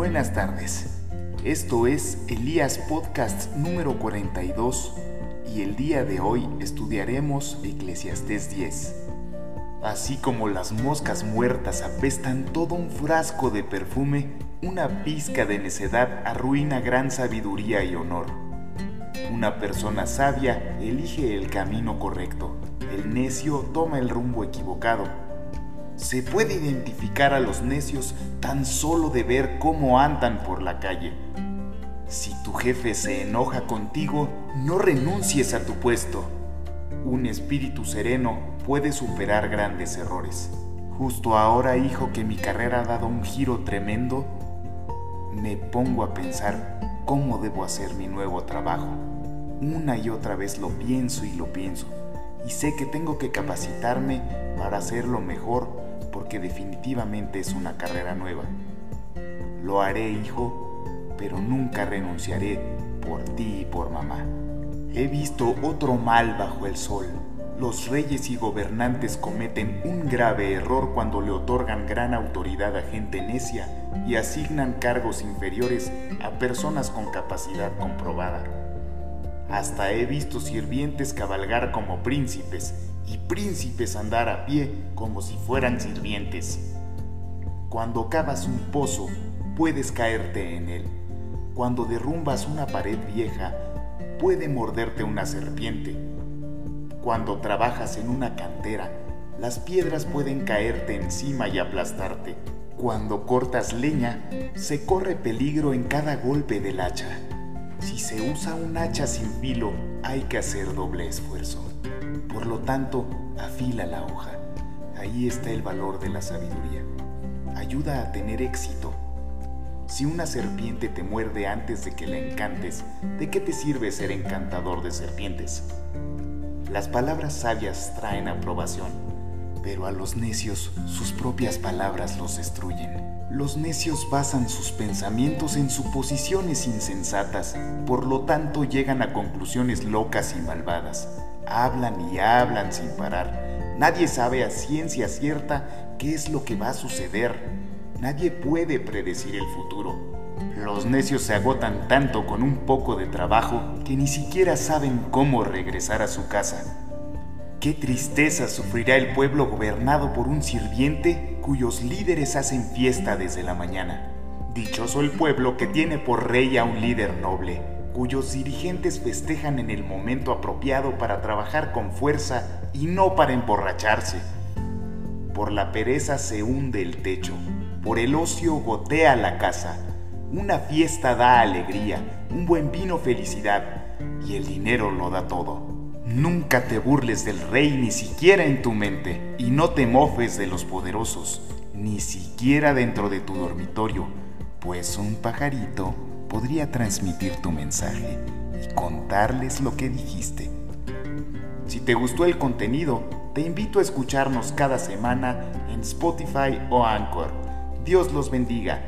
Buenas tardes. Esto es Elías Podcast número 42 y el día de hoy estudiaremos Eclesiastés 10. Así como las moscas muertas apestan todo un frasco de perfume, una pizca de necedad arruina gran sabiduría y honor. Una persona sabia elige el camino correcto, el necio toma el rumbo equivocado se puede identificar a los necios tan solo de ver cómo andan por la calle. Si tu jefe se enoja contigo, no renuncies a tu puesto. Un espíritu sereno puede superar grandes errores. Justo ahora, hijo, que mi carrera ha dado un giro tremendo, me pongo a pensar cómo debo hacer mi nuevo trabajo. Una y otra vez lo pienso y lo pienso. Y sé que tengo que capacitarme para hacerlo mejor porque definitivamente es una carrera nueva. Lo haré, hijo, pero nunca renunciaré por ti y por mamá. He visto otro mal bajo el sol. Los reyes y gobernantes cometen un grave error cuando le otorgan gran autoridad a gente necia y asignan cargos inferiores a personas con capacidad comprobada. Hasta he visto sirvientes cabalgar como príncipes y príncipes andar a pie como si fueran sirvientes. Cuando cavas un pozo, puedes caerte en él. Cuando derrumbas una pared vieja, puede morderte una serpiente. Cuando trabajas en una cantera, las piedras pueden caerte encima y aplastarte. Cuando cortas leña, se corre peligro en cada golpe del hacha. Si se usa un hacha sin filo, hay que hacer doble esfuerzo. Por lo tanto, afila la hoja. Ahí está el valor de la sabiduría. Ayuda a tener éxito. Si una serpiente te muerde antes de que la encantes, ¿de qué te sirve ser encantador de serpientes? Las palabras sabias traen aprobación, pero a los necios sus propias palabras los destruyen. Los necios basan sus pensamientos en suposiciones insensatas, por lo tanto llegan a conclusiones locas y malvadas hablan y hablan sin parar. Nadie sabe a ciencia cierta qué es lo que va a suceder. Nadie puede predecir el futuro. Los necios se agotan tanto con un poco de trabajo que ni siquiera saben cómo regresar a su casa. Qué tristeza sufrirá el pueblo gobernado por un sirviente cuyos líderes hacen fiesta desde la mañana. Dichoso el pueblo que tiene por rey a un líder noble, cuyos dirigentes festejan en el momento apropiado para trabajar con fuerza y no para emborracharse. Por la pereza se hunde el techo, por el ocio gotea la casa, una fiesta da alegría, un buen vino felicidad, y el dinero lo da todo. Nunca te burles del rey ni siquiera en tu mente, y no te mofes de los poderosos, ni siquiera dentro de tu dormitorio, pues un pajarito podría transmitir tu mensaje y contarles lo que dijiste. Si te gustó el contenido, te invito a escucharnos cada semana en Spotify o Anchor. Dios los bendiga.